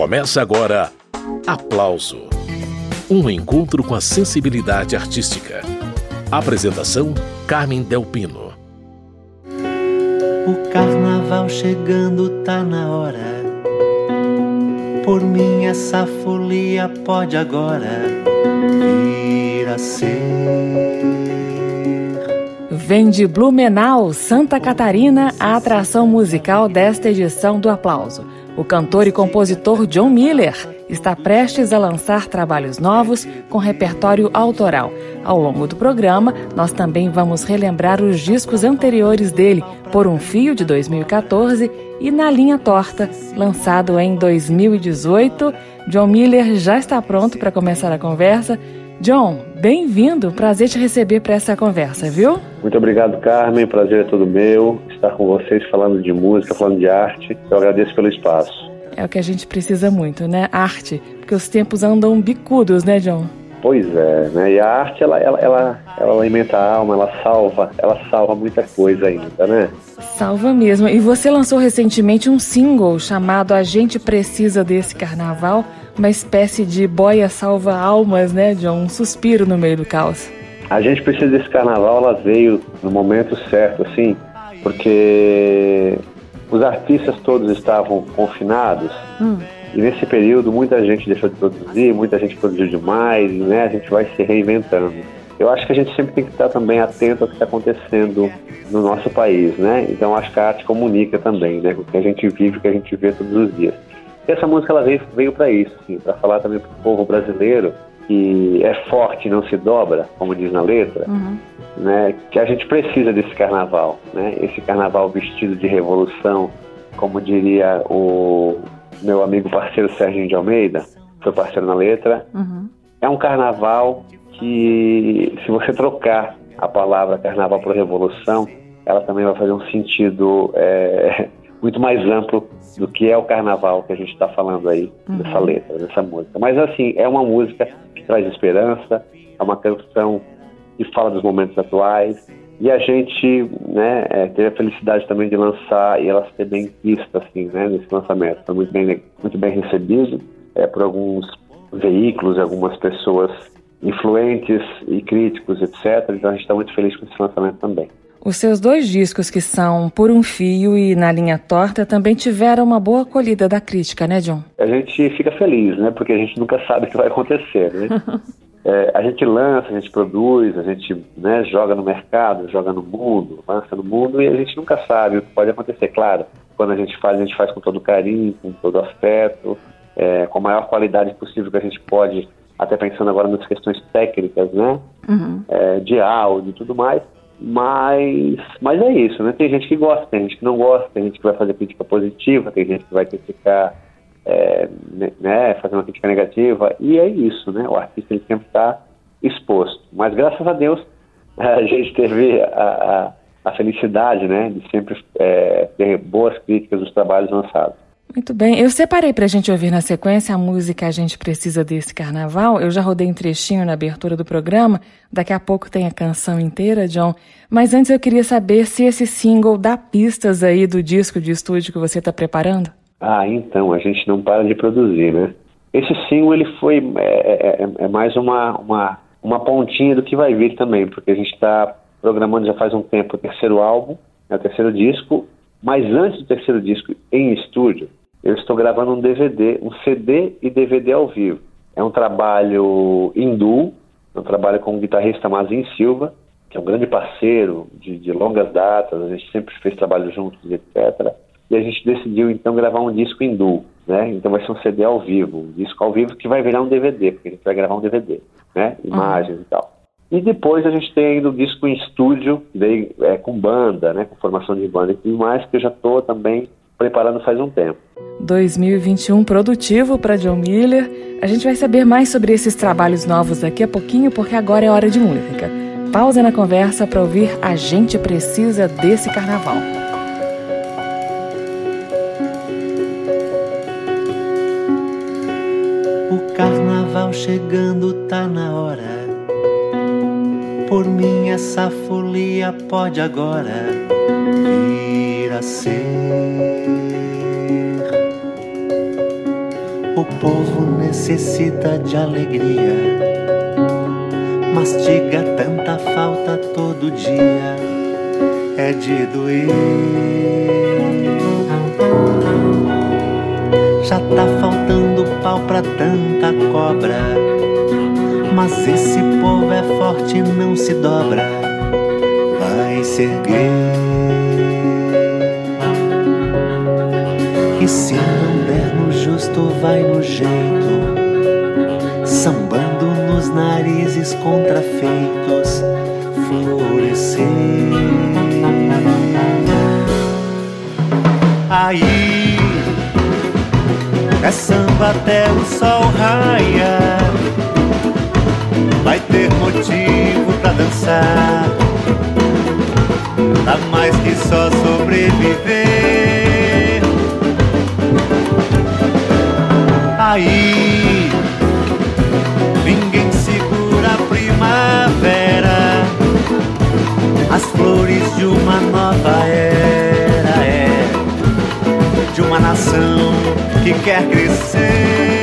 Começa agora Aplauso um encontro com a sensibilidade artística. Apresentação: Carmen Delpino. O carnaval chegando tá na hora. Por mim, essa folia pode agora vir a ser. Vem de Blumenau, Santa Catarina, a atração musical desta edição do Aplauso. O cantor e compositor John Miller está prestes a lançar trabalhos novos com repertório autoral. Ao longo do programa, nós também vamos relembrar os discos anteriores dele, Por um Fio, de 2014, e Na Linha Torta, lançado em 2018. John Miller já está pronto para começar a conversa. John, bem-vindo. Prazer te receber para essa conversa, viu? Muito obrigado, Carmen. Prazer é todo meu estar com vocês falando de música, falando de arte. Eu agradeço pelo espaço. É o que a gente precisa muito, né? Arte. Porque os tempos andam bicudos, né, John? Pois é, né? E a arte, ela, ela, ela, ela alimenta a alma, ela salva, ela salva muita coisa ainda, né? Salva mesmo. E você lançou recentemente um single chamado A Gente Precisa Desse Carnaval uma espécie de boia salva almas, né, John? Um suspiro no meio do caos. A gente precisa desse carnaval, ela veio no momento certo, assim, porque os artistas todos estavam confinados hum. e nesse período muita gente deixou de produzir, muita gente produziu demais, né? A gente vai se reinventando. Eu acho que a gente sempre tem que estar também atento ao que está acontecendo no nosso país, né? Então acho que a arte comunica também, né? O que a gente vive, o que a gente vê todos os dias. E essa música ela veio, veio para isso, assim, para falar também para o povo brasileiro que é forte e não se dobra, como diz na letra, uhum. né, que a gente precisa desse carnaval, né, esse carnaval vestido de revolução, como diria o meu amigo parceiro Serginho de Almeida, foi parceiro na letra, uhum. é um carnaval que, se você trocar a palavra carnaval por revolução, ela também vai fazer um sentido é, muito mais amplo do que é o carnaval que a gente está falando aí uhum. nessa letra, nessa música. Mas assim, é uma música que traz esperança, é uma canção que fala dos momentos atuais. E a gente né, é, teve a felicidade também de lançar e ela ser bem vista assim, né, nesse lançamento. Foi muito bem, muito bem recebido é, por alguns veículos, algumas pessoas influentes e críticos, etc. Então a gente está muito feliz com esse lançamento também. Os seus dois discos, que são Por um Fio e Na Linha Torta, também tiveram uma boa acolhida da crítica, né, John? A gente fica feliz, né? Porque a gente nunca sabe o que vai acontecer, né? é, a gente lança, a gente produz, a gente né, joga no mercado, joga no mundo, lança no mundo e a gente nunca sabe o que pode acontecer. Claro, quando a gente faz, a gente faz com todo carinho, com todo afeto, é, com a maior qualidade possível que a gente pode, até pensando agora nas questões técnicas, né? Uhum. É, de áudio e tudo mais. Mas, mas é isso, né? Tem gente que gosta, tem gente que não gosta, tem gente que vai fazer crítica positiva, tem gente que vai criticar, é, né, fazer uma crítica negativa, e é isso, né? O artista ele sempre está exposto. Mas graças a Deus a gente teve a, a, a felicidade, né, de sempre é, ter boas críticas dos trabalhos lançados. Muito bem. Eu separei para a gente ouvir na sequência a música A Gente Precisa Desse Carnaval. Eu já rodei um trechinho na abertura do programa. Daqui a pouco tem a canção inteira, John. Mas antes eu queria saber se esse single dá pistas aí do disco de estúdio que você está preparando. Ah, então, a gente não para de produzir, né? Esse single, ele foi é, é, é, é mais uma, uma, uma pontinha do que vai vir também, porque a gente está programando já faz um tempo o terceiro álbum, é o terceiro disco, mas antes do terceiro disco em estúdio, eu estou gravando um DVD, um CD e DVD ao vivo. É um trabalho hindu, é um trabalho com o guitarrista Mazin Silva, que é um grande parceiro de, de longas datas, a gente sempre fez trabalho juntos, etc. E a gente decidiu então gravar um disco hindu, né? Então vai ser um CD ao vivo, um disco ao vivo que vai virar um DVD, porque a gente vai gravar um DVD, né? Imagens uhum. e tal. E depois a gente tem ainda o disco em estúdio, daí, é, com banda, né? Com formação de banda e tudo mais, que eu já estou também preparando faz um tempo. 2021 produtivo para John Miller. A gente vai saber mais sobre esses trabalhos novos daqui a pouquinho, porque agora é hora de música. Pausa na conversa para ouvir A Gente Precisa desse Carnaval. O carnaval chegando tá na hora. Por mim essa folia pode agora vir a ser O povo necessita de alegria, mastiga tanta falta todo dia, é de doer. Já tá faltando pau pra tanta cobra, mas esse povo é forte e não se dobra, vai se erguer. E der justo, vai no jeito, sambando nos narizes contrafeitos, florescer. Aí é samba até o sol raia. Vai ter motivo pra dançar. Dá mais que só sobreviver. Aí ninguém segura a primavera. As flores de uma nova era é de uma nação que quer crescer.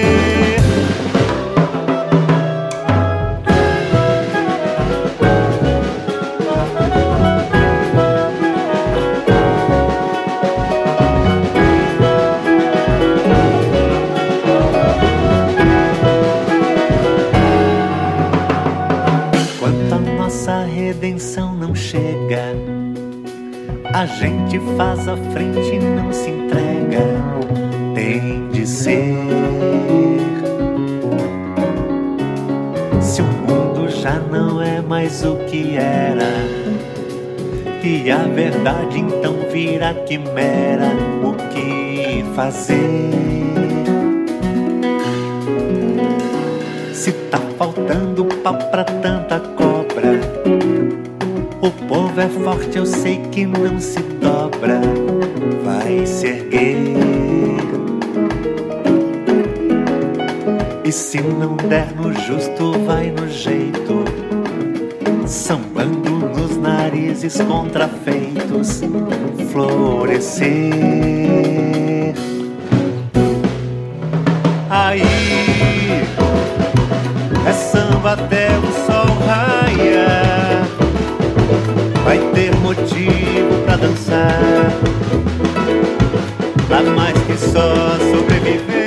A gente faz a frente e não se entrega. Tem de ser. Se o mundo já não é mais o que era, e a verdade então vira quimera, o que fazer? Se tá faltando pau pra tanta povo é forte, eu sei que não se dobra, vai se erguer. E se não der no justo, vai no jeito, sambando nos narizes contrafeitos, florescer. Aí é samba até o sol raia. Motivo pra dançar. Dá mais que só sobreviver.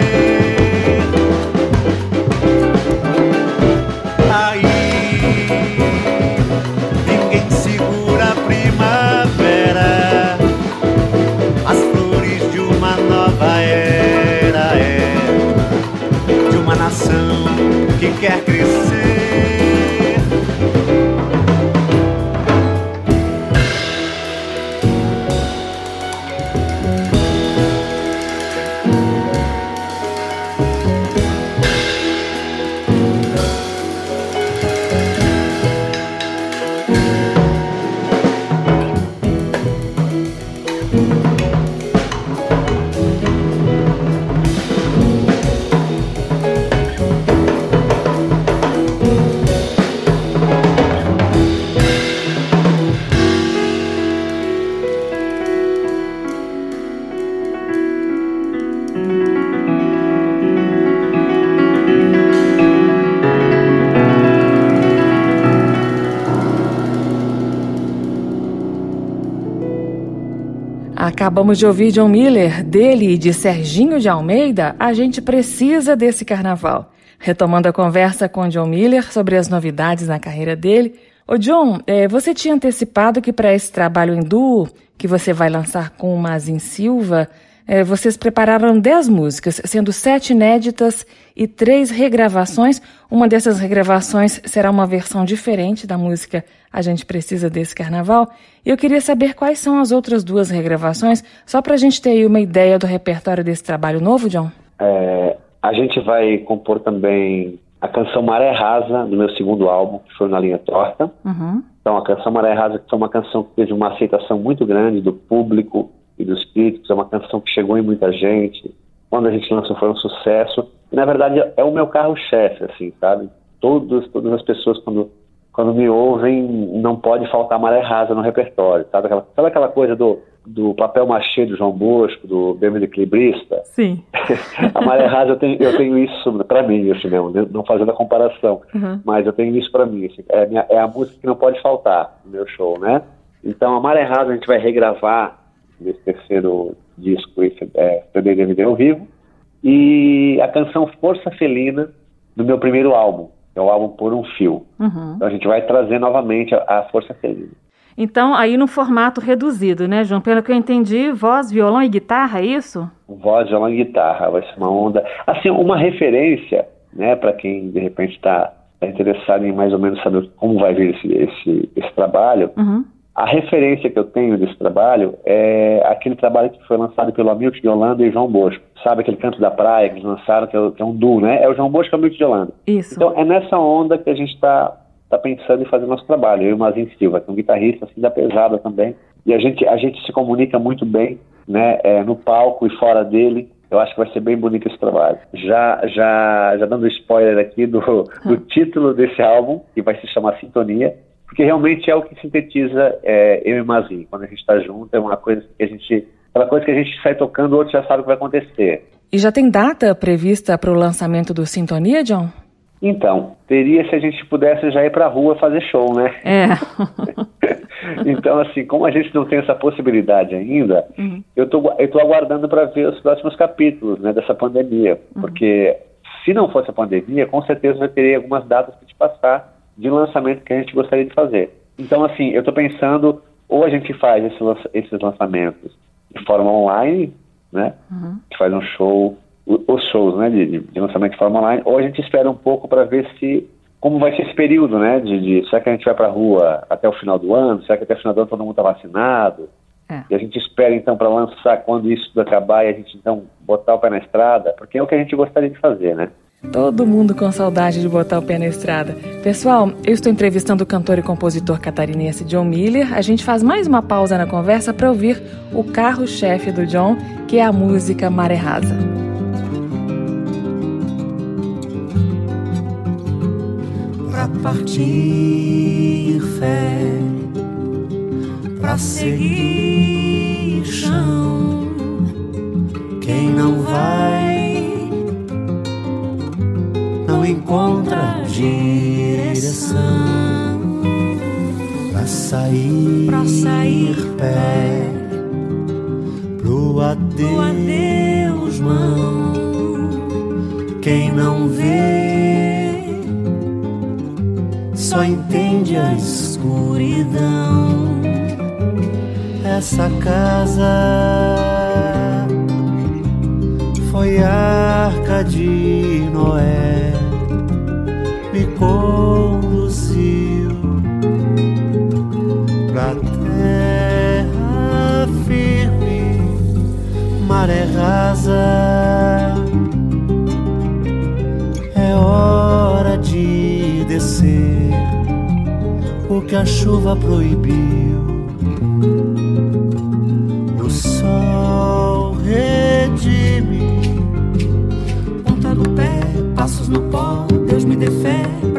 Acabamos de ouvir John Miller, dele e de Serginho de Almeida, a gente precisa desse carnaval. Retomando a conversa com John Miller sobre as novidades na carreira dele. Ô John, é, você tinha antecipado que para esse trabalho em duo, que você vai lançar com o Mazin Silva, é, vocês prepararam 10 músicas, sendo sete inéditas e três regravações. Uma dessas regravações será uma versão diferente da música A Gente Precisa Desse Carnaval. E eu queria saber quais são as outras duas regravações, só para a gente ter aí uma ideia do repertório desse trabalho novo, John. É, a gente vai compor também a canção Maré Rasa, do meu segundo álbum, que foi na linha torta. Uhum. Então, a canção Maré Rasa que foi uma canção que teve uma aceitação muito grande do público e dos críticos, é uma canção que chegou em muita gente. Quando a gente lançou foi um sucesso. E, na verdade, é o meu carro-chefe, assim, sabe? Todos, todas as pessoas, quando, quando me ouvem, não pode faltar Maré Rasa no repertório, sabe? Aquela, sabe aquela coisa do do papel machê do João Bosco, do Bem Equilibrista. Sim. a maré rasa eu tenho, eu tenho isso para mim, assim mesmo, né? não fazendo a comparação, uhum. mas eu tenho isso para mim. Assim, é, a minha, é a música que não pode faltar no meu show, né? Então a maré rasa a gente vai regravar nesse terceiro disco, esse é, CD DVD ao vivo, e a canção Força Felina do meu primeiro álbum, que é o álbum Por um Fio. Uhum. Então a gente vai trazer novamente a, a Força Felina. Então, aí no formato reduzido, né, João? Pelo que eu entendi, voz, violão e guitarra, é isso? Voz, violão e guitarra, vai ser uma onda. Assim, uma referência, né, para quem de repente está tá interessado em mais ou menos saber como vai vir esse, esse, esse trabalho. Uhum. A referência que eu tenho desse trabalho é aquele trabalho que foi lançado pelo Hamilton de Holanda e João Bosco. Sabe aquele canto da praia que eles lançaram, que é, é um duo, né? É o João Bosco e o Hamilton de Holanda. Isso. Então é nessa onda que a gente está tá pensando em fazer nosso trabalho. Eu e o Mazinho Silva, que é um guitarrista assim da pesada também. E a gente, a gente se comunica muito bem, né? É, no palco e fora dele. Eu acho que vai ser bem bonito esse trabalho. Já, já, já dando spoiler aqui do, do título desse álbum, que vai se chamar Sintonia porque realmente é o que sintetiza é, eu e Mazinho. Quando a gente está junto, é uma coisa que a gente. Aquela coisa que a gente sai tocando, o outro já sabe o que vai acontecer. E já tem data prevista para o lançamento do Sintonia, John? Então, teria se a gente pudesse já ir para a rua fazer show, né? É. então, assim, como a gente não tem essa possibilidade ainda, uhum. eu tô, estou aguardando para ver os próximos capítulos né, dessa pandemia. Uhum. Porque se não fosse a pandemia, com certeza eu teria algumas datas para te passar de lançamento que a gente gostaria de fazer. Então, assim, eu estou pensando, ou a gente faz esse, esses lançamentos de forma online, né? Uhum. A gente faz um show, os shows, né, de, de, lançamento de forma online, ou a gente espera um pouco para ver se como vai ser esse período, né? De, de será que a gente vai para a rua até o final do ano? Será que até o final do ano todo mundo está vacinado? É. E a gente espera então para lançar quando isso tudo acabar e a gente então botar o pé na estrada, porque é o que a gente gostaria de fazer, né? Todo mundo com saudade de botar o pé na estrada. Pessoal, eu estou entrevistando o cantor e compositor catarinense John Miller. A gente faz mais uma pausa na conversa para ouvir o carro-chefe do John, que é a música Maré Rasa. Pra partir fé, pra seguir chão, quem não vai encontra direção pra sair, pra sair pé pro adeus, mão. Quem não vê só entende a escuridão. Essa casa foi arca de Noé conduziu pra terra firme, maré rasa. É hora de descer o que a chuva proibiu.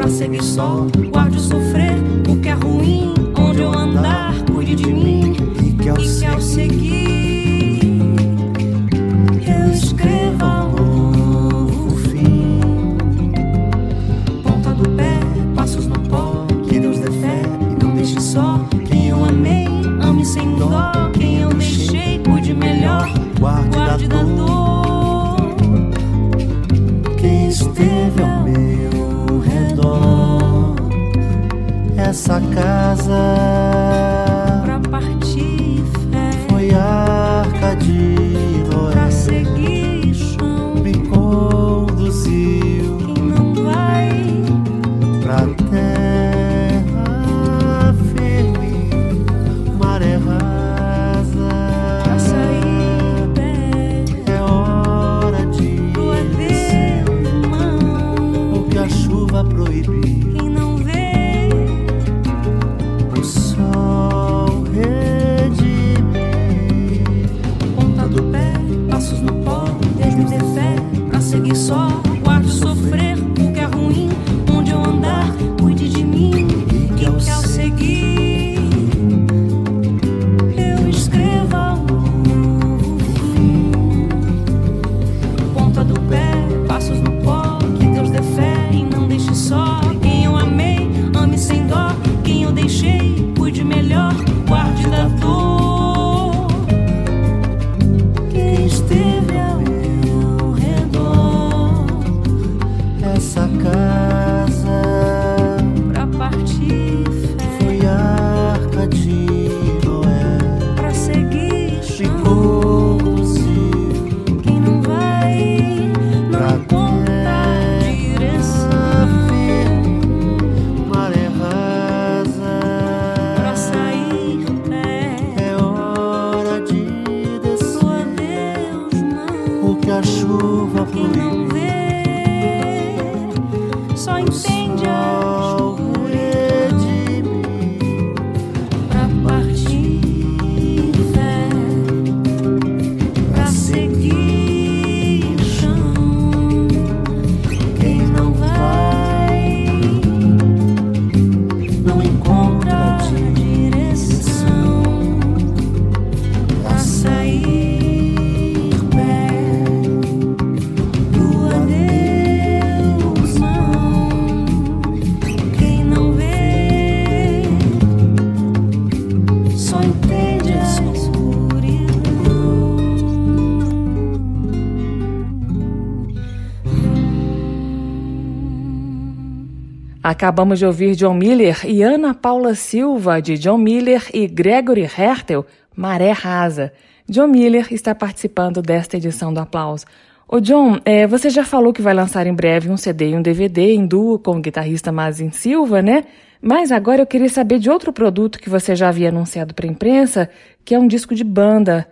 Pra seguir só. Guarde sofrer o que é ruim. Onde eu andar, cuide de mim. E que ao, e que ao seguir, essa casa. Acabamos de ouvir John Miller e Ana Paula Silva, de John Miller e Gregory Hertel, Maré Rasa. John Miller está participando desta edição do Aplauso. Ô John, é, você já falou que vai lançar em breve um CD e um DVD em duo com o guitarrista Mazin Silva, né? Mas agora eu queria saber de outro produto que você já havia anunciado para a imprensa, que é um disco de banda.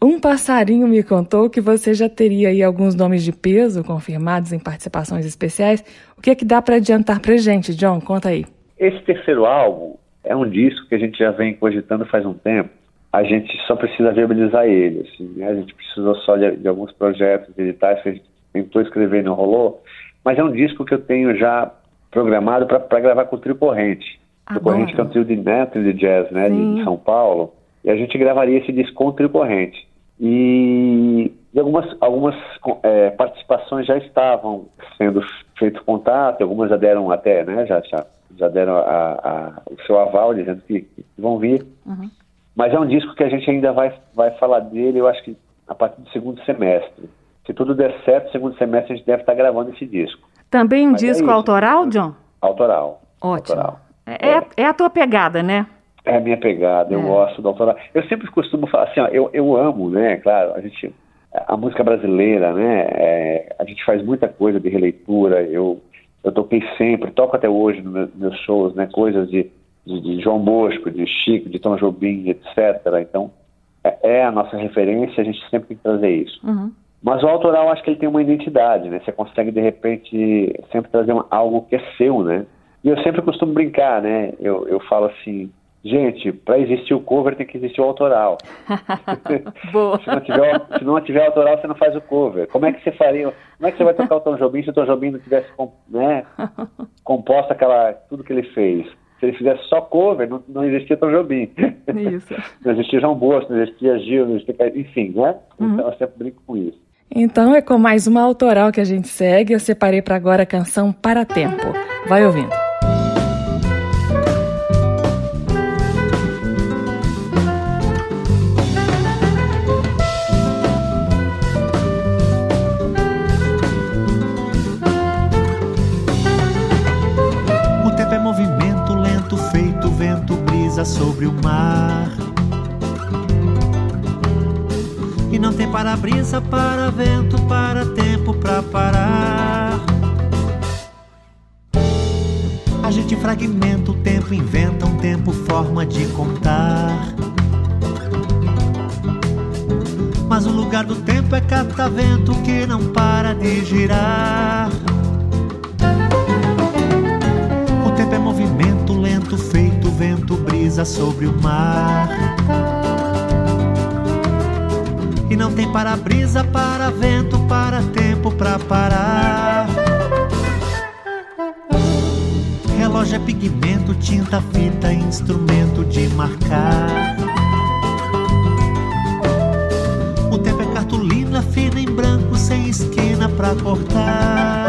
Um passarinho me contou que você já teria aí alguns nomes de peso confirmados em participações especiais. O que é que dá para adiantar para gente, John? Conta aí. Esse terceiro álbum é um disco que a gente já vem cogitando faz um tempo. A gente só precisa viabilizar ele. Assim, né? A gente precisou só de, de, alguns projetos editais que a gente tentou escrever e não rolou. Mas é um disco que eu tenho já programado para gravar com o Trio Corrente. O Corrente que é um trio de, né, trio de jazz né, de, de São Paulo. E a gente gravaria esse disco com o corrente. E, e algumas, algumas é, participações já estavam sendo feito contato, algumas já deram até, né, já, já, já deram a, a, o seu aval dizendo que, que vão vir. Uhum. Mas é um disco que a gente ainda vai, vai falar dele, eu acho que a partir do segundo semestre. Se tudo der certo, segundo semestre a gente deve estar gravando esse disco. Também um Mas é disco é autoral, John? Autoral. Ótimo. Autoral. É, é, é a tua pegada, né? É a minha pegada, eu é. gosto do autoral. Eu sempre costumo falar assim, ó, eu, eu amo, né, claro, a gente, a música brasileira, né, é, a gente faz muita coisa de releitura, eu, eu toquei sempre, toco até hoje nos meu, meus shows, né, coisas de, de, de, João Bosco, de Chico, de Tom Jobim, etc. Então, é, é, a nossa referência, a gente sempre tem que trazer isso. Uhum. Mas o autoral, acho que ele tem uma identidade, né, você consegue, de repente, sempre trazer uma, algo que é seu, né, e eu sempre costumo brincar, né, eu, eu falo assim, Gente, para existir o cover tem que existir o autoral. Boa. se, não tiver, se não tiver autoral, você não faz o cover. Como é que você faria? Como é que você vai tocar o Tom Jobim se o Tom Jobim não tivesse né, composto aquela, tudo que ele fez? Se ele fizesse só cover, não, não existia Tom Jobim. Isso. não existia João Bosco, não existia Gil, não existia... enfim, né? Uhum. Então eu sempre brinco com isso. Então é com mais uma autoral que a gente segue. Eu separei para agora a canção Para Tempo. Vai ouvindo. Sobre o mar. E não tem para-brisa, para vento, para tempo para parar. A gente fragmenta o tempo, inventa um tempo, forma de contar. Mas o lugar do tempo é catavento que não para de girar. O tempo é movimento sobre o mar. E não tem para-brisa, para vento, para tempo, para parar. Relógio é pigmento, tinta, fita, instrumento de marcar. O tempo é cartolina fina em branco, sem esquina pra cortar.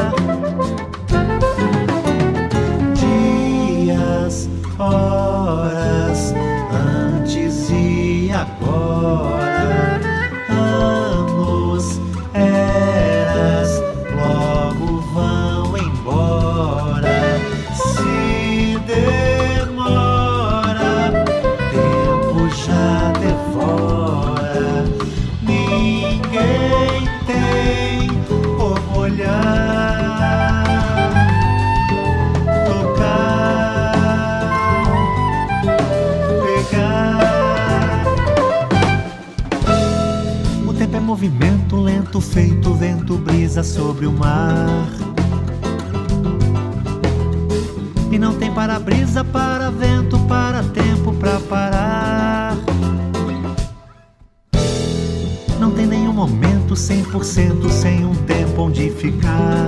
Sobre o mar. E não tem para-brisa, para vento, para tempo, para parar. Não tem nenhum momento 100% sem um tempo onde ficar.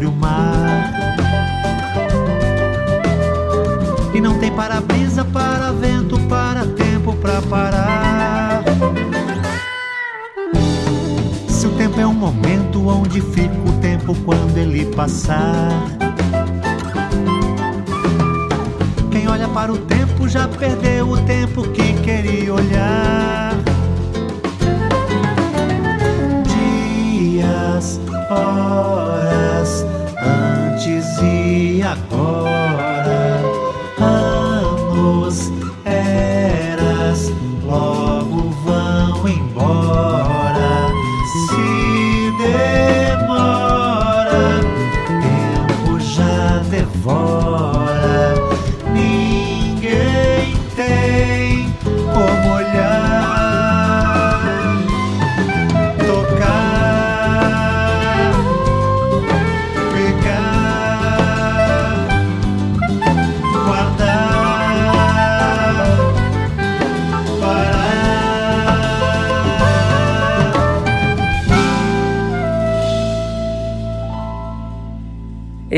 Sobre o mar. E não tem para-brisa, para vento, para tempo, para parar. Se o tempo é um momento onde fica o tempo quando ele passar. Quem olha para o tempo já perdeu o tempo que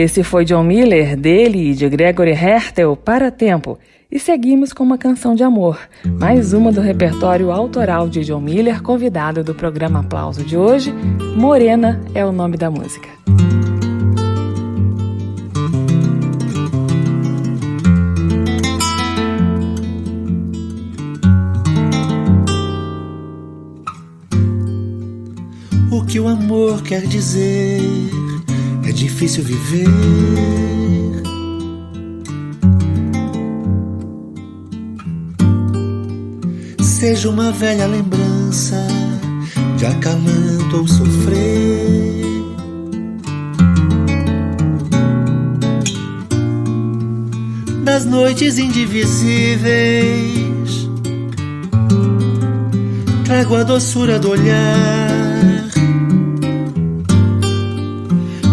Esse foi John Miller, dele e de Gregory Hertel, Para Tempo. E seguimos com uma canção de amor, mais uma do repertório autoral de John Miller, convidado do programa Aplauso de hoje. Morena é o nome da música. O que o amor quer dizer difícil viver. Seja uma velha lembrança de acalanto ou sofrer. Das noites indivisíveis, trago a doçura do olhar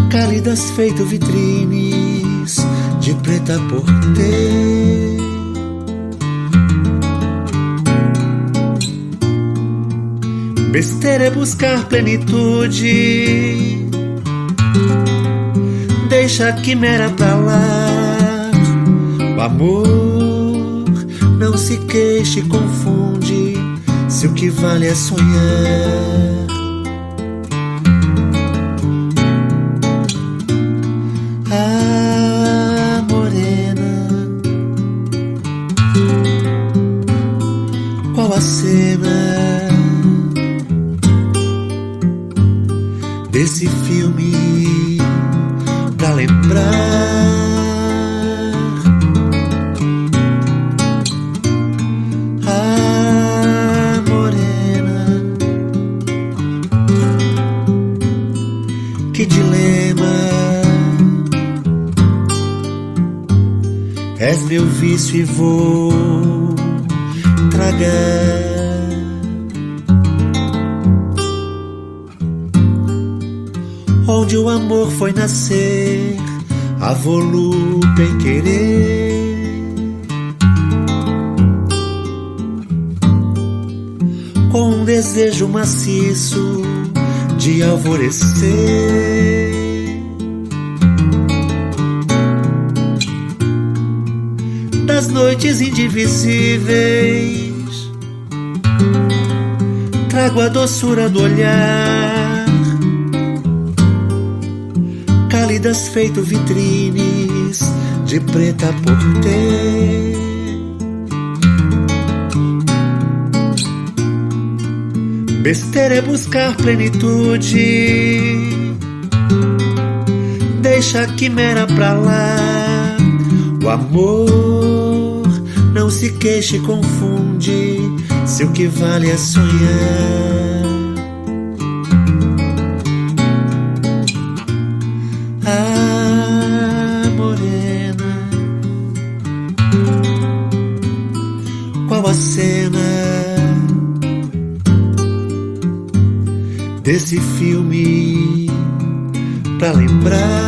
cálidas feito vitrines de preta por ter. Besteira é buscar plenitude. Deixa a quimera pra lá. O amor não se queixe, confunde. Se o que vale é sonhar. Qual a cena desse filme pra lembrar? Ah, morena, que dilema. És meu vício e vou Onde o amor foi nascer, a volúpia em querer. Com um desejo maciço de alvorecer. das noites indivisíveis. Trago a doçura do olhar, cálidas feito vitrines de preta por ter. Besteira é buscar plenitude. Deixa a quimera pra lá. O amor não se queixe, confunde se o que vale é sonhar. Ah, morena, qual a cena desse filme pra lembrar?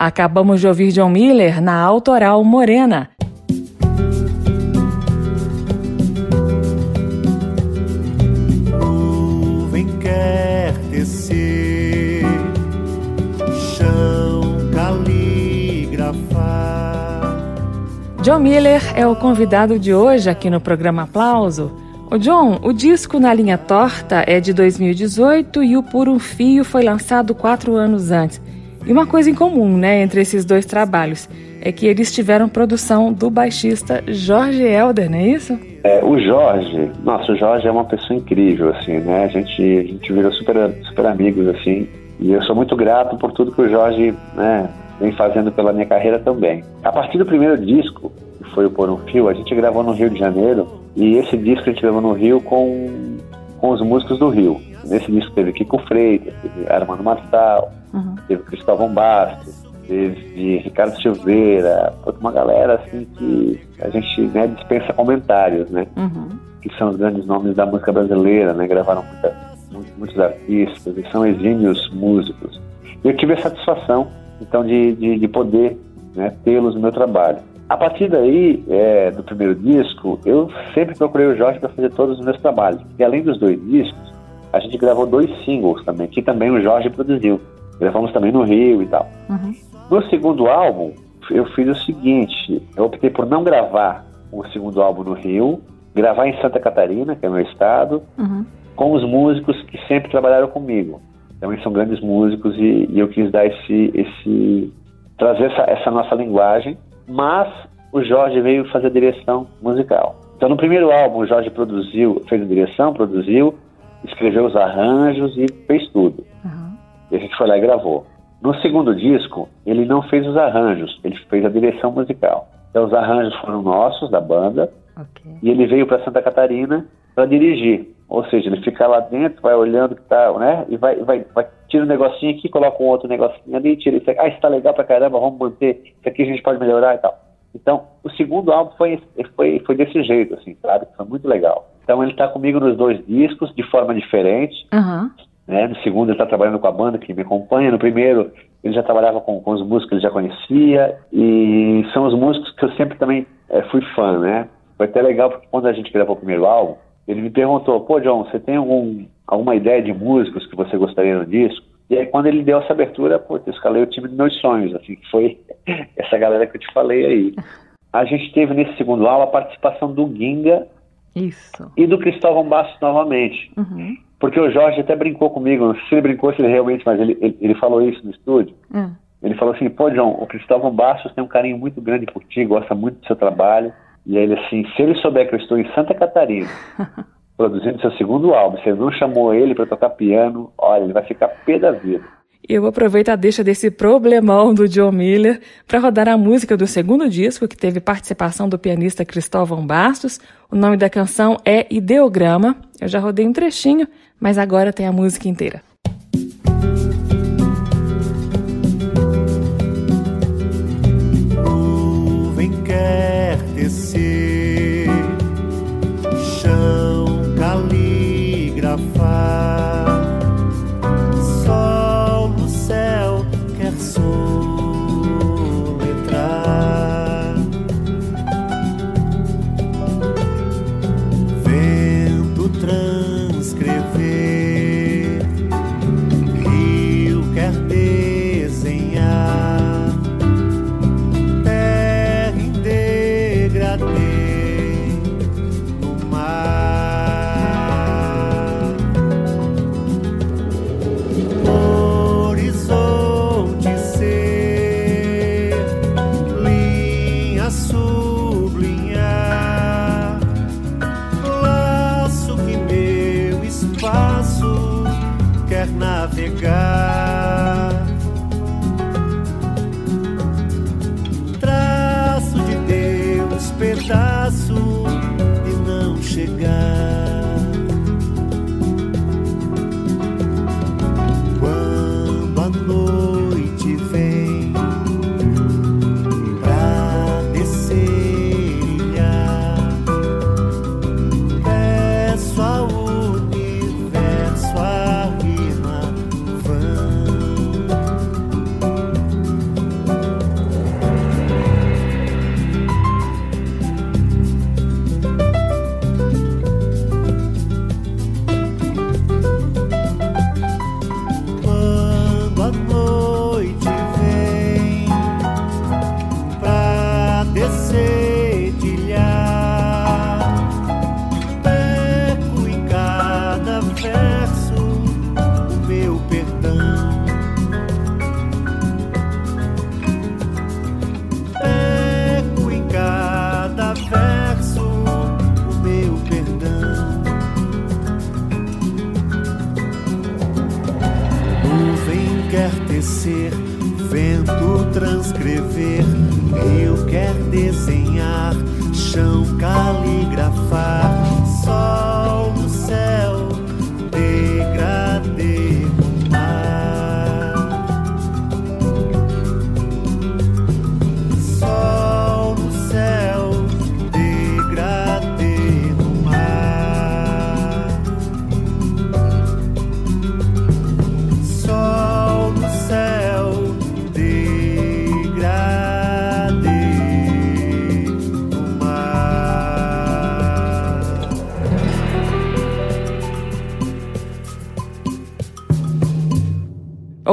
Acabamos de ouvir John Miller na autoral Morena. Nuvem quer tecer, chão caligrafar. John Miller é o convidado de hoje aqui no programa Aplauso. O John, o disco Na Linha Torta é de 2018 e o Por um Fio foi lançado quatro anos antes. E uma coisa em comum, né, entre esses dois trabalhos é que eles tiveram produção do baixista Jorge Elder, não é isso? É, o Jorge, nossa, o Jorge é uma pessoa incrível, assim, né? A gente, a gente virou super, super amigos, assim, e eu sou muito grato por tudo que o Jorge, né, vem fazendo pela minha carreira também. A partir do primeiro disco, que foi o Por um Fio, a gente gravou no Rio de Janeiro, e esse disco a gente gravou no Rio com, com os músicos do Rio. Nesse disco teve Kiko Freitas, teve Armando Marçal, uhum. teve Cristóvão Bastos, teve Ricardo Silveira, uma galera assim que a gente né, dispensa comentários, né? Uhum. Que são os grandes nomes da música brasileira, né? Gravaram muita, muitos, muitos artistas e são exímios músicos. E eu tive a satisfação, então, de, de, de poder né, tê-los no meu trabalho. A partir daí, é, do primeiro disco, eu sempre procurei o Jorge para fazer todos os meus trabalhos. E além dos dois discos, a gente gravou dois singles também, que também o Jorge produziu. Gravamos também no Rio e tal. Uhum. No segundo álbum, eu fiz o seguinte: eu optei por não gravar o segundo álbum no Rio, gravar em Santa Catarina, que é meu estado, uhum. com os músicos que sempre trabalharam comigo. Também são grandes músicos e, e eu quis dar esse, esse trazer essa, essa nossa linguagem, mas o Jorge veio fazer a direção musical. Então, no primeiro álbum, o Jorge produziu, fez a direção, produziu, escreveu os arranjos e fez tudo. Uhum. E a gente foi lá e gravou. No segundo disco, ele não fez os arranjos, ele fez a direção musical. Então, os arranjos foram nossos, da banda, okay. e ele veio para Santa Catarina para dirigir. Ou seja, ele fica lá dentro, vai olhando que tá, né? E vai, vai, vai tira um negocinho aqui, coloca um outro negocinho ali, tira isso aqui. Ah, isso tá legal pra caramba, vamos manter. Isso aqui a gente pode melhorar e tal. Então, o segundo álbum foi, foi, foi desse jeito, assim, sabe? Foi muito legal. Então, ele está comigo nos dois discos, de forma diferente. Uhum. Né? No segundo, ele está trabalhando com a banda que me acompanha. No primeiro, ele já trabalhava com, com os músicos que ele já conhecia. E são os músicos que eu sempre também é, fui fã, né? Foi até legal, porque quando a gente gravou o primeiro álbum, ele me perguntou, pô, John, você tem algum, alguma ideia de músicos que você gostaria no disco? E aí, quando ele deu essa abertura, pô, eu escalei o time dos meus sonhos, assim, que foi essa galera que eu te falei aí. A gente teve nesse segundo álbum a participação do Ginga Isso. e do Cristóvão Bastos novamente. Uhum. Porque o Jorge até brincou comigo, não sei se ele brincou, se ele realmente, mas ele, ele, ele falou isso no estúdio. Uhum. Ele falou assim, pô, John, o Cristóvão Bastos tem um carinho muito grande por ti, gosta muito do seu trabalho. E aí ele assim, se ele souber que eu estou em Santa Catarina produzindo seu segundo álbum, você não chamou ele para tocar piano, olha, ele vai ficar pé da vida. Eu aproveito a deixa desse problemão do John Miller para rodar a música do segundo disco, que teve participação do pianista Cristóvão Bastos. O nome da canção é Ideograma. Eu já rodei um trechinho, mas agora tem a música inteira.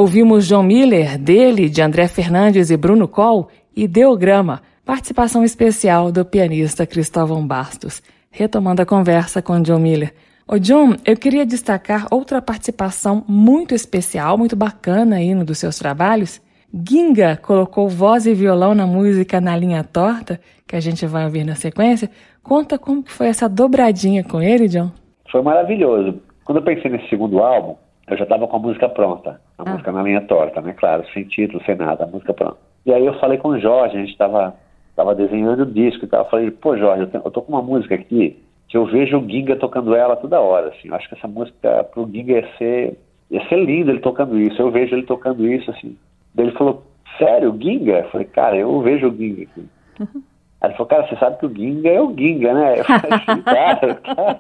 Ouvimos John Miller, dele, de André Fernandes e Bruno Coll, e Deograma, participação especial do pianista Cristóvão Bastos. Retomando a conversa com John Miller. Ô John, eu queria destacar outra participação muito especial, muito bacana aí no dos seus trabalhos. Ginga colocou voz e violão na música Na Linha Torta, que a gente vai ouvir na sequência. Conta como que foi essa dobradinha com ele, John. Foi maravilhoso. Quando eu pensei nesse segundo álbum, eu já estava com a música pronta. A Ah. música na linha torta, né? Claro, sem título, sem nada, a música pronta. E aí eu falei com o Jorge, a gente estava tava desenhando o disco e tal. Eu falei, pô, Jorge, eu, tenho- eu tô com uma música aqui que eu vejo o Ginga tocando ela toda hora, assim. Eu acho que essa música pro Ginga ia ser, ia ser lindo ele tocando isso. Eu vejo ele tocando isso, assim. Daí ele falou, sério, o Ginga? Eu falei, cara, eu vejo o Ginga aqui. Aí ele falou, cara, você sabe que o Ginga é o Ginga, né? Eu falei claro, claro,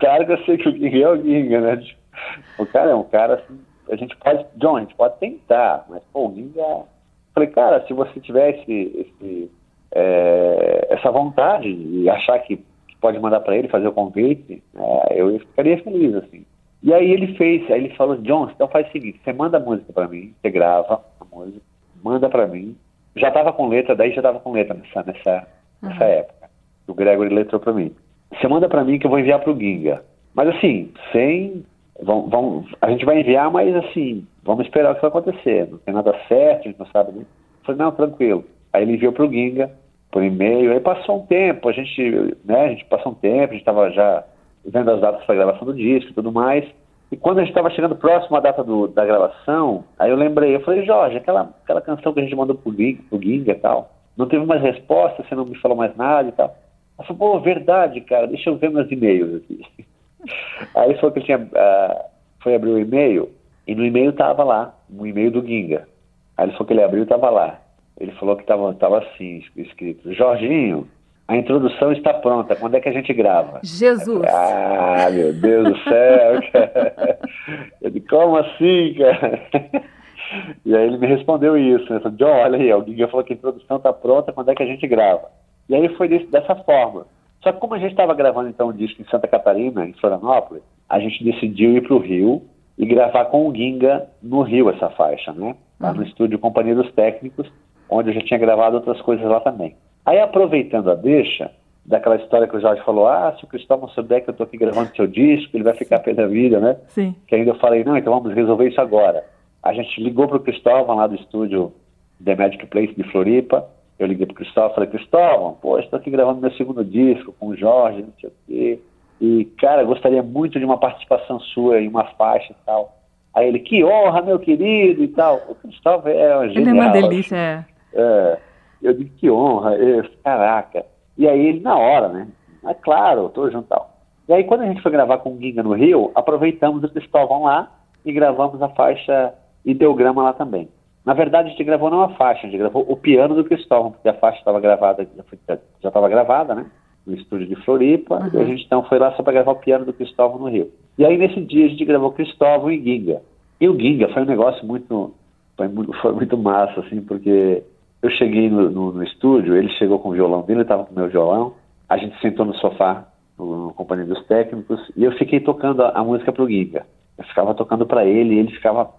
claro que eu sei que o Ginga é o Ginga, né? O cara é um cara assim, a gente pode, John, a gente pode tentar, mas pô, o Ginga. Eu falei, cara, se você tiver esse, esse, é, essa vontade e achar que, que pode mandar para ele fazer o convite, é, eu ficaria feliz, assim. E aí ele fez, aí ele falou, John, então faz o seguinte, você manda a música para mim, você grava a música, manda para mim. Já tava com letra, daí já tava com letra nessa, nessa, nessa época. O Gregory letrou para mim. Você manda para mim que eu vou enviar pro Ginga. Mas assim, sem. Vão, vão, a gente vai enviar, mas assim, vamos esperar o que vai acontecer. Não tem nada certo, a gente não sabe. Eu falei, não, tranquilo. Aí ele enviou pro Ginga, por e-mail. Aí passou um tempo, a gente, né, a gente passou um tempo, a gente estava já vendo as datas para gravação do disco e tudo mais. E quando a gente estava chegando próximo à data do, da gravação, aí eu lembrei, eu falei, Jorge, aquela, aquela canção que a gente mandou pro Ginga, pro Ginga e tal, não teve mais resposta, você não me falou mais nada e tal. Ela falou, pô, verdade, cara, deixa eu ver meus e-mails aqui. Aí ele falou que ele tinha, ah, foi abrir o e-mail, e no e-mail tava lá, um e-mail do Ginga. Aí ele falou que ele abriu e tava lá. Ele falou que tava, tava assim, escrito, Jorginho, a introdução está pronta, quando é que a gente grava? Jesus. Ah, meu Deus do céu, cara. Eu disse, como assim, cara? E aí ele me respondeu isso. John, olha aí, o Giga falou que a introdução está pronta, quando é que a gente grava? E aí foi desse, dessa forma. Só que como a gente estava gravando então um disco em Santa Catarina, em Florianópolis, a gente decidiu ir para o Rio e gravar com o Ginga no Rio essa faixa, né? Lá no estúdio Companhia dos Técnicos, onde eu já tinha gravado outras coisas lá também. Aí aproveitando a deixa, daquela história que o Jorge falou, ah, se o Cristóvão souber que eu estou aqui gravando seu disco, ele vai ficar pé da vida, né? Sim. Que ainda eu falei, não, então vamos resolver isso agora. A gente ligou para o Cristóvão lá do estúdio The Magic Place de Floripa. Eu liguei para o Cristóvão falei, Cristóvão, pô, estou aqui gravando meu segundo disco com o Jorge, não sei o quê. E, cara, gostaria muito de uma participação sua em uma faixa e tal. Aí ele, que honra, meu querido e tal. O Cristóvão é um Ele genial. é uma delícia, é. É, eu digo, que honra, é, caraca. E aí ele, na hora, né? É claro, tô junto e tal. E aí quando a gente foi gravar com o Ginga no Rio, aproveitamos o Cristóvão lá e gravamos a faixa Ideograma lá também. Na verdade, a gente gravou não a faixa, a gente gravou o piano do Cristóvão, porque a faixa estava gravada, já estava gravada, né? No estúdio de Floripa, e a gente então foi lá só para gravar o piano do Cristóvão no Rio. E aí nesse dia a gente gravou Cristóvão e Ginga. E o Ginga foi um negócio muito, foi muito, foi muito massa, assim, porque eu cheguei no, no, no estúdio, ele chegou com o violão dele, eu estava com o meu violão, a gente sentou no sofá, no, no companhia dos técnicos, e eu fiquei tocando a, a música pro Ginga. Eu ficava tocando para ele, e ele ficava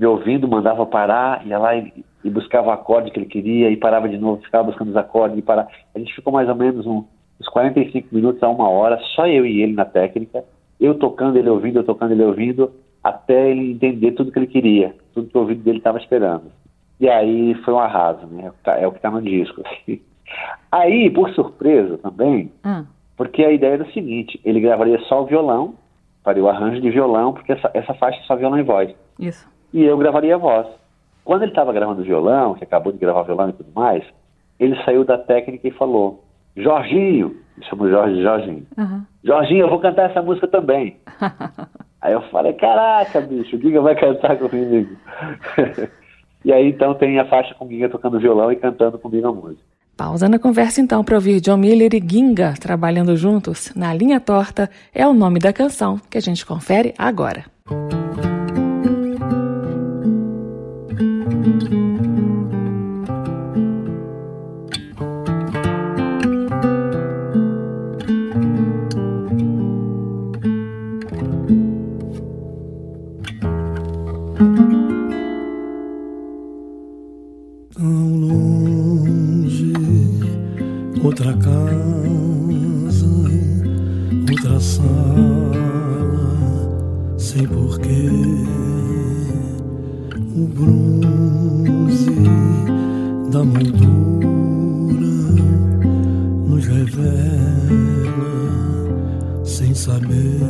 me ouvindo, mandava parar, ia lá e, e buscava o acorde que ele queria, e parava de novo, ficava buscando os acordes e parar. A gente ficou mais ou menos um, uns 45 minutos a uma hora, só eu e ele na técnica, eu tocando, ele ouvindo, eu tocando, ele ouvindo, até ele entender tudo que ele queria, tudo que o ouvido dele estava esperando. E aí foi um arraso, né? É o que está no disco. assim. Aí, por surpresa também, Hum. porque a ideia era o seguinte, ele gravaria só o violão, faria o arranjo de violão, porque essa, essa faixa é só violão e voz. Isso. E eu gravaria a voz. Quando ele estava gravando violão, que acabou de gravar violão e tudo mais, ele saiu da técnica e falou: Jorginho, me chamou Jorge de Jorginho. Uhum. Jorginho, eu vou cantar essa música também. aí eu falei: Caraca, bicho, o Giga vai cantar comigo. e aí então tem a faixa com o Giga tocando violão e cantando comigo a música. Pausa na conversa então para ouvir John Miller e Ginga trabalhando juntos na linha torta é o nome da canção que a gente confere agora. outra sala, sem porquê. O bronze da moldura nos revela, sem saber,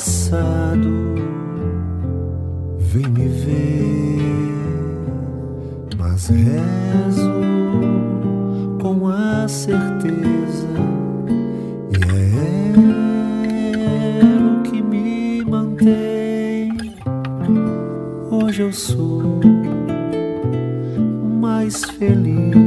passado. Vem me ver, mas rezo com a certeza. E é o que me mantém. Hoje eu sou mais feliz.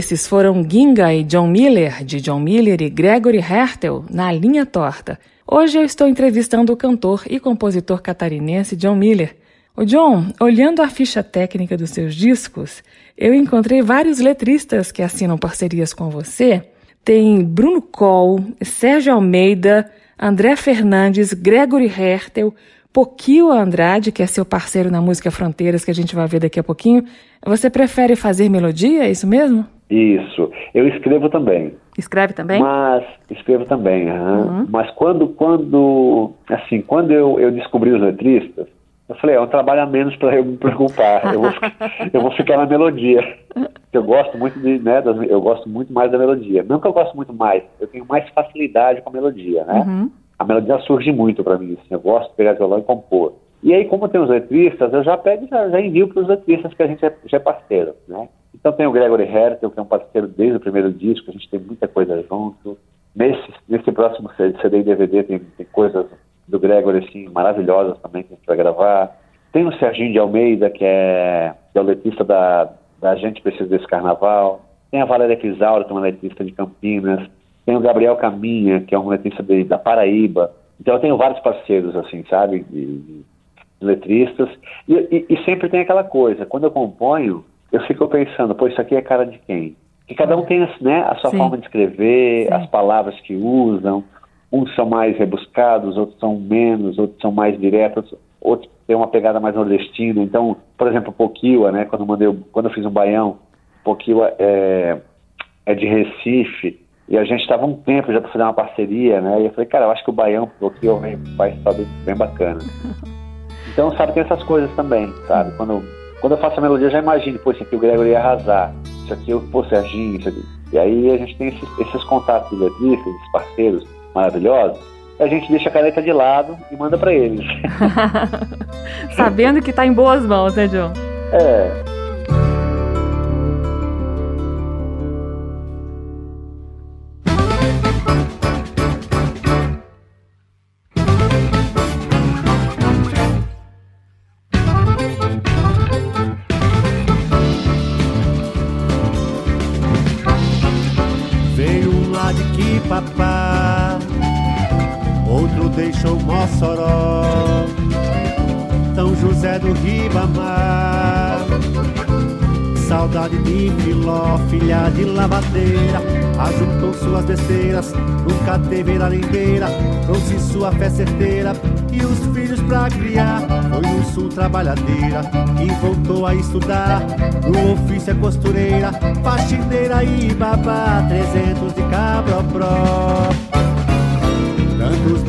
Esses foram Ginga e John Miller, de John Miller e Gregory Hertel, na linha torta. Hoje eu estou entrevistando o cantor e compositor catarinense John Miller. O John, olhando a ficha técnica dos seus discos, eu encontrei vários letristas que assinam parcerias com você. Tem Bruno Coll, Sérgio Almeida, André Fernandes, Gregory Hertel, Poquio Andrade, que é seu parceiro na música Fronteiras, que a gente vai ver daqui a pouquinho. Você prefere fazer melodia, é isso mesmo? Isso. Eu escrevo também. Escreve também? Mas escrevo também. Uhum. Mas quando, quando, assim, quando eu, eu descobri os letristas, eu falei, é um trabalho a menos para eu me preocupar. Eu vou, eu vou ficar na melodia. Eu gosto muito de, né, das, eu gosto muito mais da melodia. Não que eu gosto muito mais, eu tenho mais facilidade com a melodia, né? Uhum. A melodia surge muito para mim. Assim, eu gosto de pegar violão e compor. E aí, como tem os letristas, eu já pego, já, já envio para os letristas que a gente é, já é parceiro, né? Então tem o Gregory Hertel, que é um parceiro desde o primeiro disco, a gente tem muita coisa junto. Nesse, nesse próximo CD e DVD tem, tem coisas do Gregory, assim, maravilhosas também que a gente vai gravar. Tem o Serginho de Almeida, que é, que é o letrista da, da Gente Precisa Desse Carnaval. Tem a Valéria Crisaura, que é uma letrista de Campinas. Tem o Gabriel Caminha, que é um letrista de, da Paraíba. Então eu tenho vários parceiros, assim, sabe, de, de letristas. E, e, e, sempre tem aquela coisa, quando eu componho, eu fico pensando, pô, isso aqui é cara de quem? Que cada um tem né, a sua Sim. forma de escrever, Sim. as palavras que usam. Uns são mais rebuscados, outros são menos, outros são mais diretos, outros têm uma pegada mais nordestina. Então, por exemplo, Poquiwa, né, quando, eu mandei, quando eu fiz um baião, Poquiwa é, é de Recife, e a gente estava um tempo já para fazer uma parceria, né? E eu falei, cara, eu acho que o Baião, Poquiwa vai estar bem bacana. Então, sabe, tem essas coisas também, sabe? Quando quando eu faço a melodia, eu já imagino, pô, isso aqui o Gregory ia arrasar, isso aqui eu, pô, Serginho, isso aqui. E aí a gente tem esses, esses contatos de letristas, esses parceiros maravilhosos, a gente deixa a caneta de lado e manda para eles. Sabendo que tá em boas mãos, né, John? É. nunca teve larangueira, trouxe sua fé certeira e os filhos pra criar. Foi no sul trabalhadeira e voltou a estudar. No ofício é costureira, faxineira e babá, trezentos de cabra pró.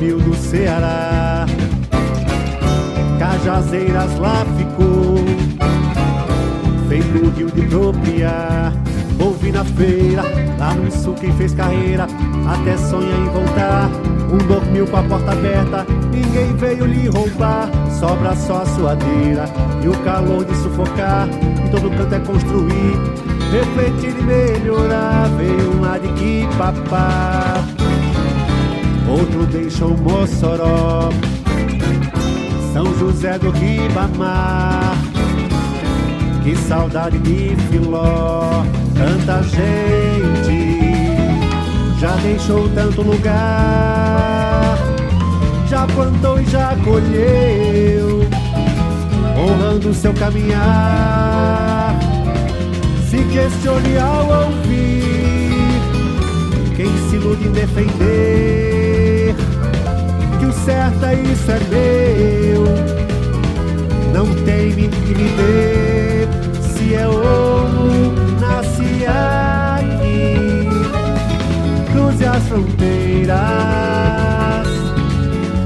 Do Ceará, Cajazeiras lá ficou, feito rio de propriar ouvi na feira, lá no sul quem fez carreira, até sonha em voltar. Um dormiu com a porta aberta, ninguém veio lhe roubar. Sobra só a suadeira e o calor de sufocar. Em todo canto é construir, refletir e melhorar. Veio um lá de que papá, outro deixou Mossoró. São José do Ribamar, que saudade de Filó. Tanta gente já deixou tanto lugar, já plantou e já colheu, honrando seu caminhar. Se questione ao ouvir quem se ilude em defender é isso é meu. Não teme que me dê se é ouro nasce aqui. Cruze as fronteiras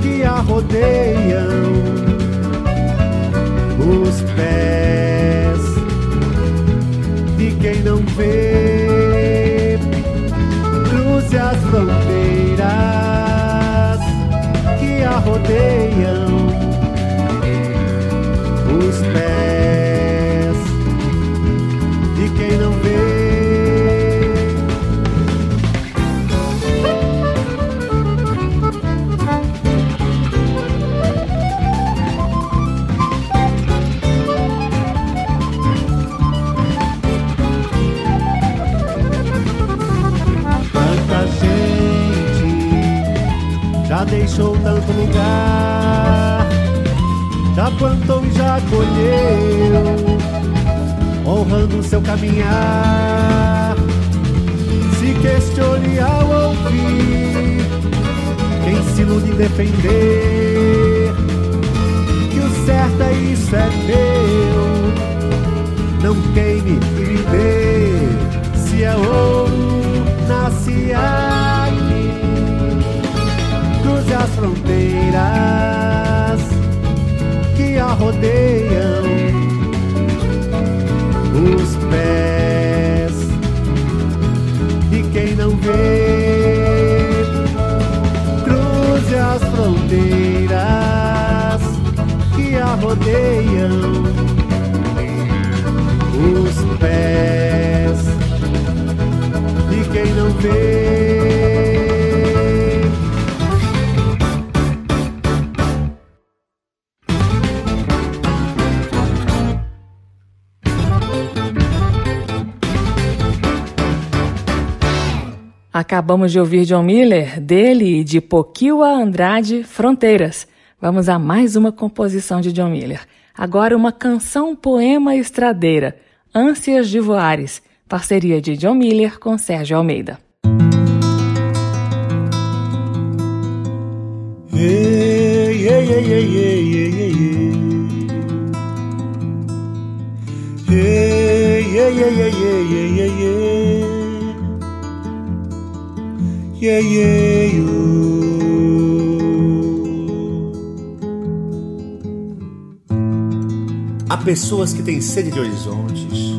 que a rodeiam, os pés Acabamos de ouvir John Miller, dele e de Poquiwa Andrade, Fronteiras. Vamos a mais uma composição de John Miller. Agora uma canção poema estradeira, Ânsias de Voares, parceria de John Miller com Sérgio Almeida. Hey, hey, hey, hey, hey, hey, hey. Hey, hey, hey, hey, hey, hey, hey. Yeah, yeah, Há pessoas que têm sede de horizontes,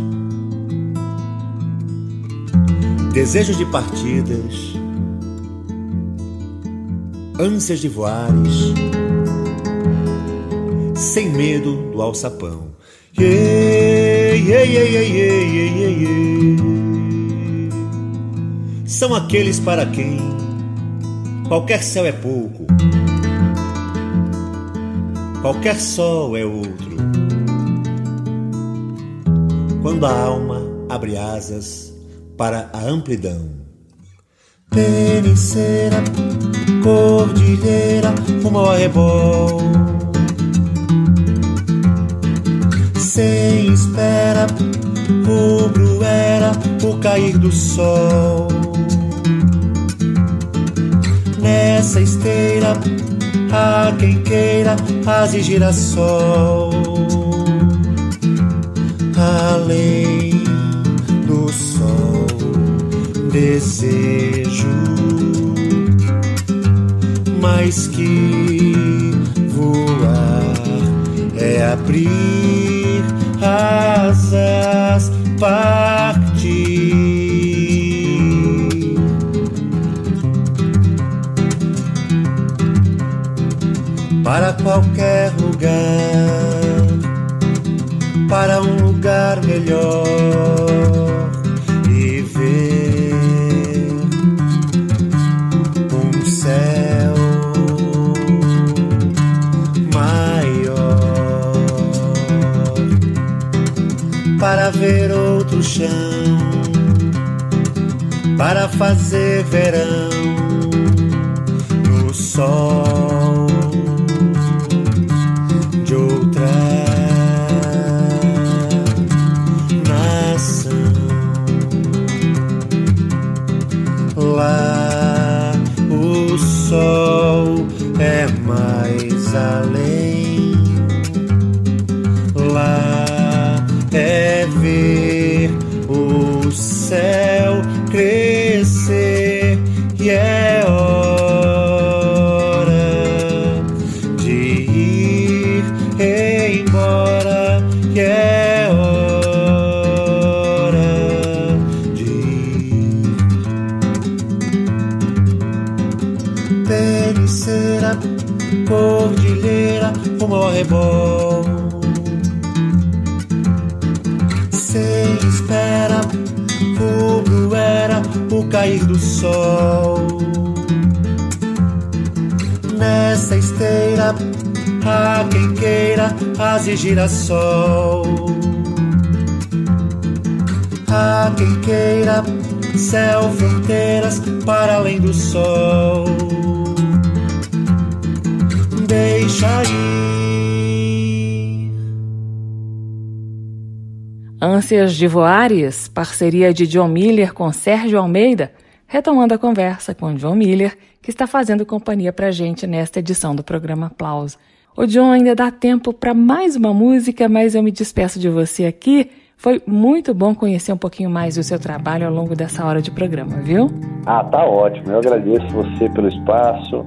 desejo de partidas, ânsias de voares, sem medo do alçapão. Yeah, yeah, yeah, yeah, yeah, yeah, yeah são aqueles para quem qualquer céu é pouco, qualquer sol é outro. Quando a alma abre asas para a amplidão. Periceira, cordilheira, rumo ao arrebol. Sem espera, rubro era o cair do sol nessa esteira há quem queira ase girassol além do sol desejo mais que voar é abrir asas partir para qualquer lugar, para um lugar melhor e ver um céu maior, para ver outro chão, para fazer verão no sol Nessa esteira, há quem queira ase girassol. Há quem queira céu, fronteiras para além do sol. Deixa ir. Ânsias de Voares, parceria de John Miller com Sérgio Almeida, retomando a conversa com John Miller, que está fazendo companhia para gente nesta edição do programa Aplauso. O John ainda dá tempo para mais uma música, mas eu me despeço de você aqui Foi muito bom conhecer um pouquinho mais do seu trabalho ao longo dessa hora de programa, viu? Ah, tá ótimo. Eu agradeço você pelo espaço,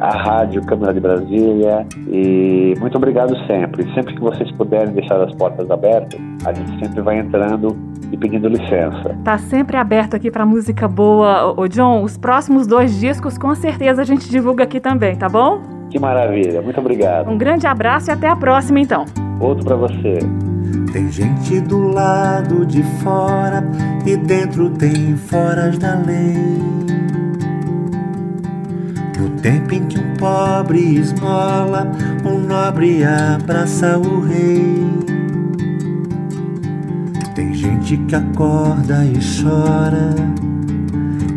a Rádio Câmara de Brasília e muito obrigado sempre. Sempre que vocês puderem deixar as portas abertas, a gente sempre vai entrando e pedindo licença. Tá sempre aberto aqui para música boa, o John. Os próximos dois discos com certeza a gente divulga aqui também, tá bom? Que maravilha. Muito obrigado. Um grande abraço e até a próxima então. Outro para você. Tem gente do lado de fora e dentro tem foras da lei. No tempo em que um pobre esmola, um nobre abraça o rei. Tem gente que acorda e chora,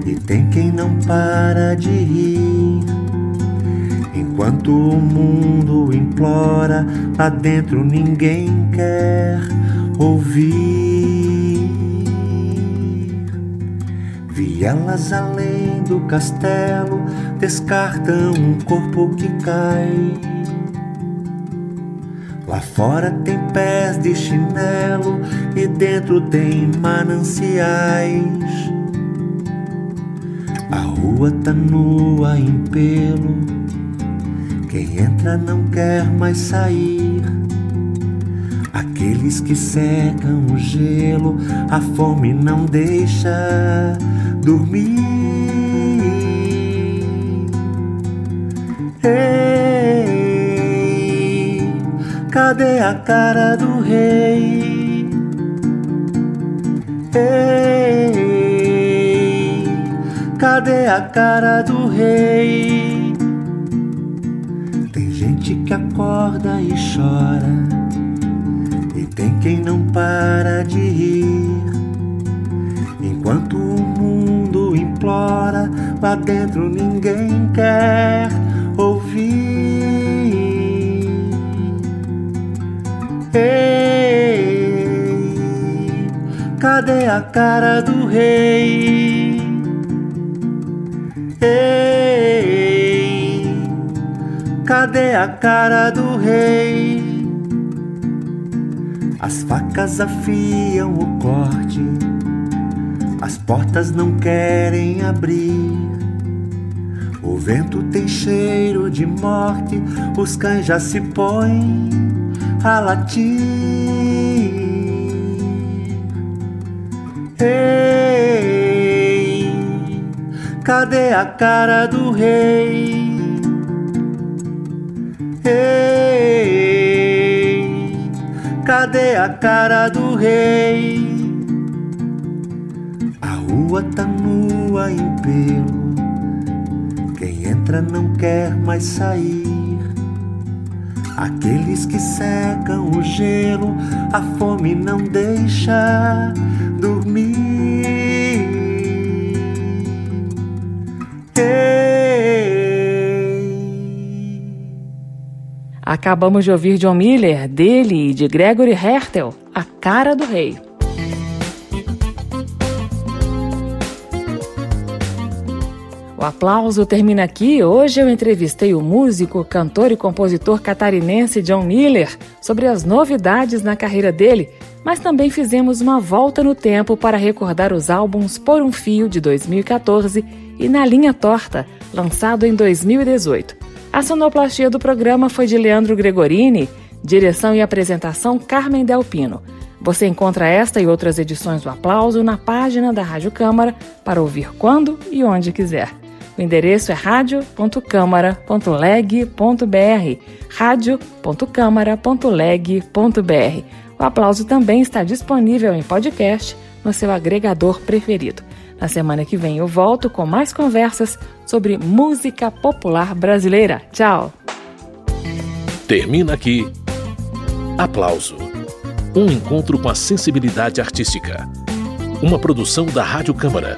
e tem quem não para de rir. Enquanto o mundo implora, lá dentro ninguém quer ouvir. Vielas além do castelo descartam um corpo que cai. Lá fora tem pés de chinelo e dentro tem mananciais. A rua tá nua em pelo. Quem entra não quer mais sair. Aqueles que secam o gelo, a fome não deixa dormir. Ei, cadê a cara do rei? Ei, cadê a cara do rei? Tem gente que acorda e chora, e tem quem não para de rir. Implora, lá dentro ninguém quer ouvir. Ei, cadê a cara do rei? Ei, cadê a cara do rei? As facas afiam o corte, portas não querem abrir. O vento tem cheiro de morte, os cães já se põem a latir. Ei, cadê a cara do rei? Ei, cadê a cara do rei? Rua tá nua em pelo entra não quer mais sair. Aqueles que secam o gelo, a fome não deixa dormir. Acabamos de ouvir John Miller, dele e de Gregory Hertel, A Cara do Rei. O aplauso termina aqui. Hoje eu entrevistei o músico, cantor e compositor catarinense John Miller sobre as novidades na carreira dele, mas também fizemos uma volta no tempo para recordar os álbuns Por um Fio de 2014 e Na Linha Torta, lançado em 2018. A sonoplastia do programa foi de Leandro Gregorini, direção e apresentação Carmen Delpino. Você encontra esta e outras edições do Aplauso na página da Rádio Câmara para ouvir quando e onde quiser. O endereço é radio.câmara.leg.br, radio.câmara.leg.br. O aplauso também está disponível em podcast no seu agregador preferido. Na semana que vem eu volto com mais conversas sobre música popular brasileira. Tchau! Termina aqui. Aplauso. Um encontro com a sensibilidade artística. Uma produção da Rádio Câmara